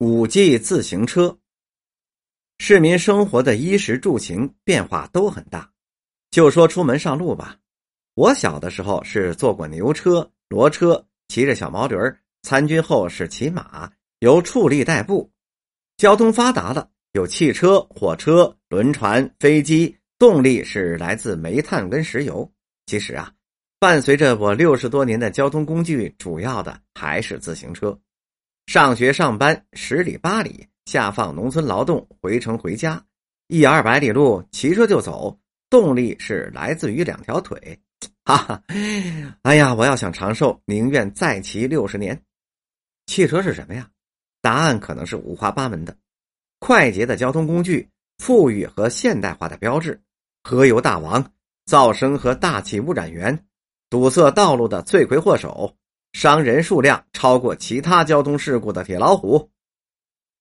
五 G 自行车，市民生活的衣食住行变化都很大。就说出门上路吧，我小的时候是坐过牛车、骡车，骑着小毛驴儿参军后是骑马，由畜力代步。交通发达了，有汽车、火车、轮船、飞机，动力是来自煤炭跟石油。其实啊，伴随着我六十多年的交通工具，主要的还是自行车。上学上班十里八里，下放农村劳动，回城回家，一二百里路骑车就走，动力是来自于两条腿，哈哈！哎呀，我要想长寿，宁愿再骑六十年。汽车是什么呀？答案可能是五花八门的：快捷的交通工具，富裕和现代化的标志，河油大王，噪声和大气污染源，堵塞道路的罪魁祸首。伤人数量超过其他交通事故的铁老虎。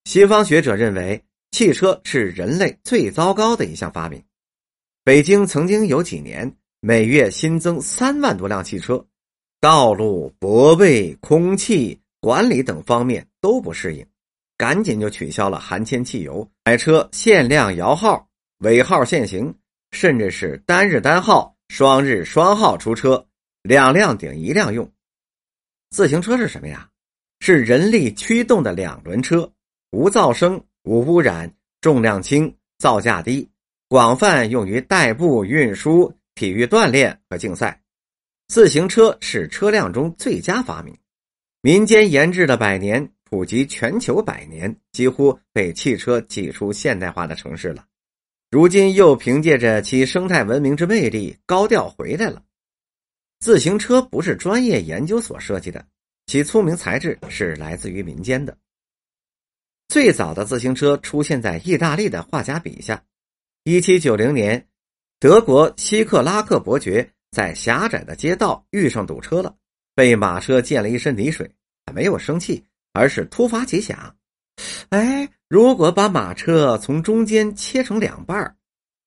西方学者认为，汽车是人类最糟糕的一项发明。北京曾经有几年每月新增三万多辆汽车，道路、泊位、空气管理等方面都不适应，赶紧就取消了含铅汽油，买车限量摇号、尾号限行，甚至是单日单号、双日双号出车，两辆顶一辆用。自行车是什么呀？是人力驱动的两轮车，无噪声、无污染，重量轻，造价低，广泛用于代步、运输、体育锻炼和竞赛。自行车是车辆中最佳发明，民间研制了百年，普及全球百年，几乎被汽车挤出现代化的城市了。如今又凭借着其生态文明之魅力，高调回来了。自行车不是专业研究所设计的，其聪明才智是来自于民间的。最早的自行车出现在意大利的画家笔下。一七九零年，德国希克拉克伯爵在狭窄的街道遇上堵车了，被马车溅了一身泥水，没有生气，而是突发奇想：哎，如果把马车从中间切成两半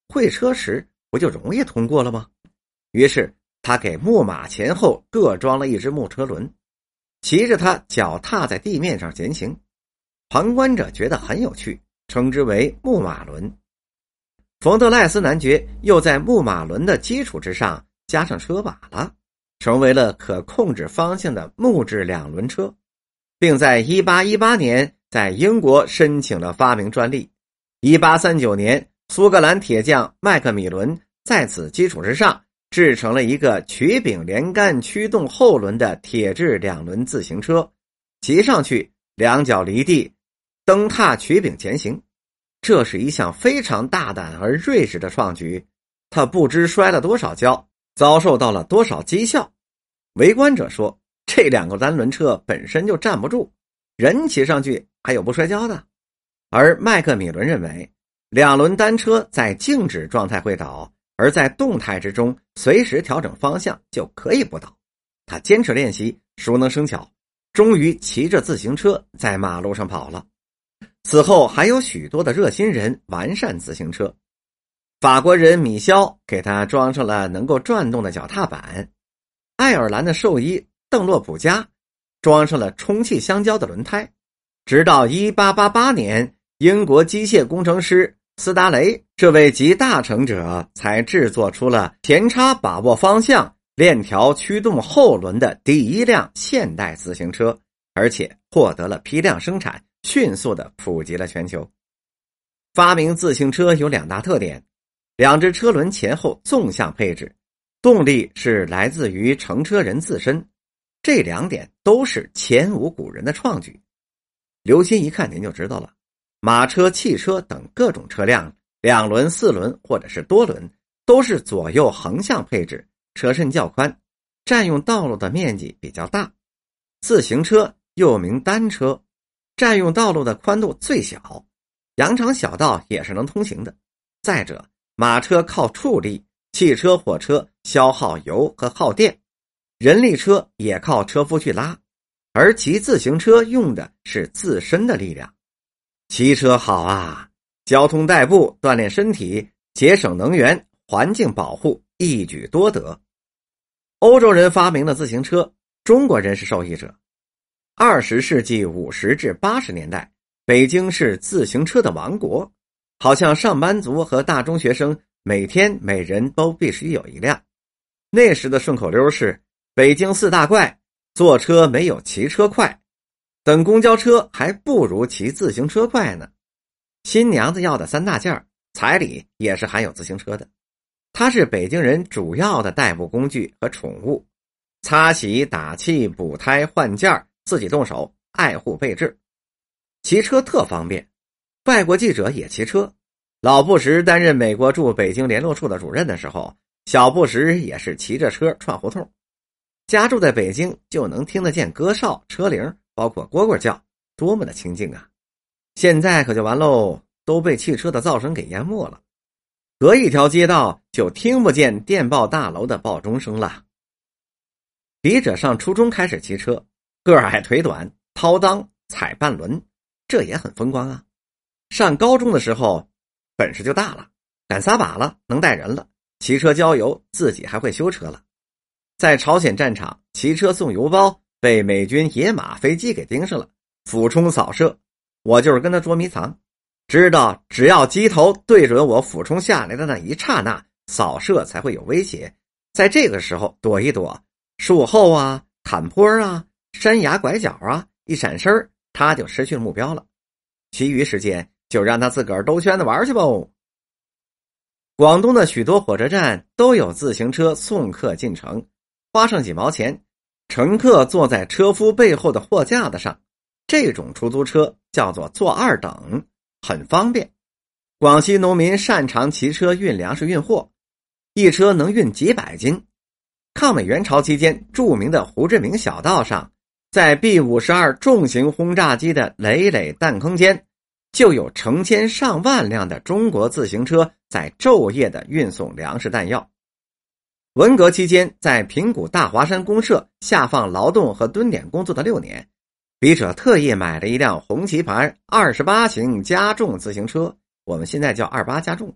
会车时不就容易通过了吗？于是。他给木马前后各装了一只木车轮，骑着它脚踏在地面上前行。旁观者觉得很有趣，称之为木马轮。冯德赖斯男爵又在木马轮的基础之上加上车把了，成为了可控制方向的木质两轮车，并在1818年在英国申请了发明专利。1839年，苏格兰铁匠麦克米伦在此基础之上。制成了一个曲柄连杆驱动后轮的铁质两轮自行车，骑上去两脚离地，蹬踏曲柄前行。这是一项非常大胆而睿智的创举。他不知摔了多少跤，遭受到了多少讥笑。围观者说：“这两个单轮车本身就站不住，人骑上去还有不摔跤的。”而麦克米伦认为，两轮单车在静止状态会倒。而在动态之中，随时调整方向就可以不倒。他坚持练习，熟能生巧，终于骑着自行车在马路上跑了。此后还有许多的热心人完善自行车。法国人米肖给他装上了能够转动的脚踏板，爱尔兰的兽医邓洛普加装上了充气橡胶的轮胎。直到一八八八年，英国机械工程师。斯达雷这位集大成者才制作出了前叉把握方向、链条驱动后轮的第一辆现代自行车，而且获得了批量生产，迅速的普及了全球。发明自行车有两大特点：两只车轮前后纵向配置，动力是来自于乘车人自身。这两点都是前无古人的创举。留心一看，您就知道了。马车、汽车等各种车辆，两轮、四轮或者是多轮，都是左右横向配置，车身较宽，占用道路的面积比较大。自行车又名单车，占用道路的宽度最小，羊肠小道也是能通行的。再者，马车靠畜力，汽车、火车消耗油和耗电，人力车也靠车夫去拉，而骑自行车用的是自身的力量。骑车好啊，交通代步，锻炼身体，节省能源，环境保护，一举多得。欧洲人发明了自行车，中国人是受益者。二十世纪五十至八十年代，北京是自行车的王国，好像上班族和大中学生每天每人都必须有一辆。那时的顺口溜是：“北京四大怪，坐车没有骑车快，等公交车还不如骑自行车快呢。”新娘子要的三大件彩礼也是含有自行车的，它是北京人主要的代步工具和宠物，擦洗、打气、补胎、换件自己动手，爱护备至。骑车特方便，外国记者也骑车。老布什担任美国驻北京联络处的主任的时候，小布什也是骑着车串胡同。家住在北京，就能听得见歌哨、车铃，包括蝈蝈叫，多么的清静啊！现在可就完喽，都被汽车的噪声给淹没了，隔一条街道就听不见电报大楼的报钟声了。笔者上初中开始骑车，个矮腿短，掏裆踩半轮。这也很风光啊！上高中的时候，本事就大了，敢撒把了，能带人了，骑车郊游，自己还会修车了。在朝鲜战场骑车送邮包，被美军野马飞机给盯上了，俯冲扫射，我就是跟他捉迷藏，知道只要机头对准我俯冲下来的那一刹那，扫射才会有威胁。在这个时候躲一躲，树后啊、坎坡啊、山崖拐角啊，一闪身。他就失去了目标了，其余时间就让他自个儿兜圈子玩去吧。广东的许多火车站都有自行车送客进城，花上几毛钱，乘客坐在车夫背后的货架子上，这种出租车叫做坐二等，很方便。广西农民擅长骑车运粮食运货，一车能运几百斤。抗美援朝期间，著名的胡志明小道上。在 B 五十二重型轰炸机的累累弹坑间，就有成千上万辆的中国自行车在昼夜的运送粮食弹药。文革期间，在平谷大华山公社下放劳动和蹲点工作的六年，笔者特意买了一辆红旗牌二十八型加重自行车，我们现在叫二八加重，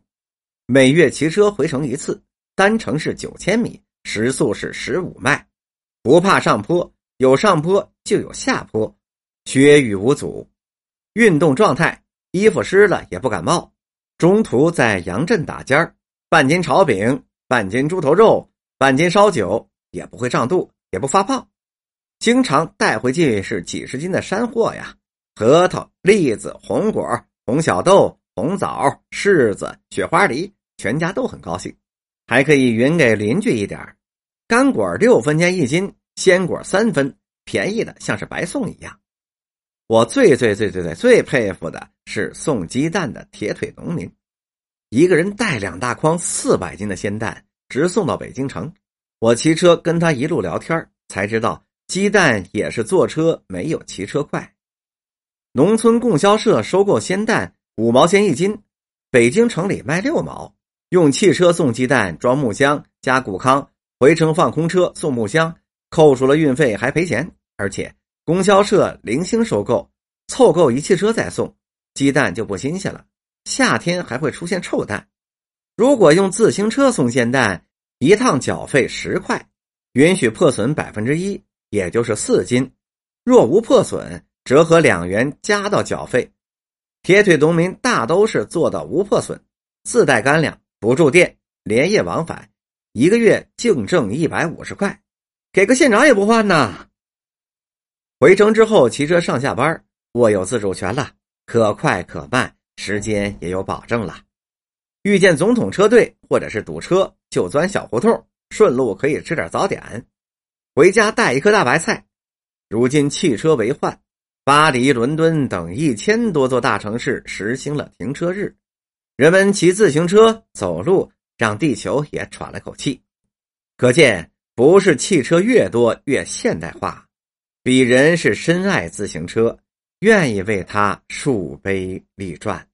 每月骑车回城一次，单程是九千米，时速是十五迈，不怕上坡。有上坡就有下坡，雪雨无阻，运动状态，衣服湿了也不感冒。中途在杨镇打尖儿，半斤炒饼，半斤猪头肉，半斤烧酒，也不会胀肚，也不发胖。经常带回去是几十斤的山货呀，核桃、栗子、红果、红小豆、红枣、柿子、雪花梨，全家都很高兴，还可以匀给邻居一点干果六分钱一斤。鲜果三分，便宜的像是白送一样。我最最最最最最佩服的是送鸡蛋的铁腿农民，一个人带两大筐四百斤的鲜蛋，直送到北京城。我骑车跟他一路聊天，才知道鸡蛋也是坐车没有骑车快。农村供销社收购鲜蛋五毛钱一斤，北京城里卖六毛。用汽车送鸡蛋，装木箱加谷糠，回城放空车送木箱。扣除了运费还赔钱，而且供销社零星收购，凑够一汽车再送，鸡蛋就不新鲜了。夏天还会出现臭蛋。如果用自行车送鲜蛋，一趟缴费十块，允许破损百分之一，也就是四斤。若无破损，折合两元加到缴费。铁腿农民大都是做到无破损，自带干粮，不住店，连夜往返，一个月净挣一百五十块。给个县长也不换呐！回城之后骑车上下班，握有自主权了，可快可慢，时间也有保证了。遇见总统车队或者是堵车，就钻小胡同，顺路可以吃点早点，回家带一颗大白菜。如今汽车为患，巴黎、伦敦等一千多座大城市实行了停车日，人们骑自行车、走路，让地球也喘了口气。可见。不是汽车越多越现代化，鄙人是深爱自行车，愿意为他树碑立传。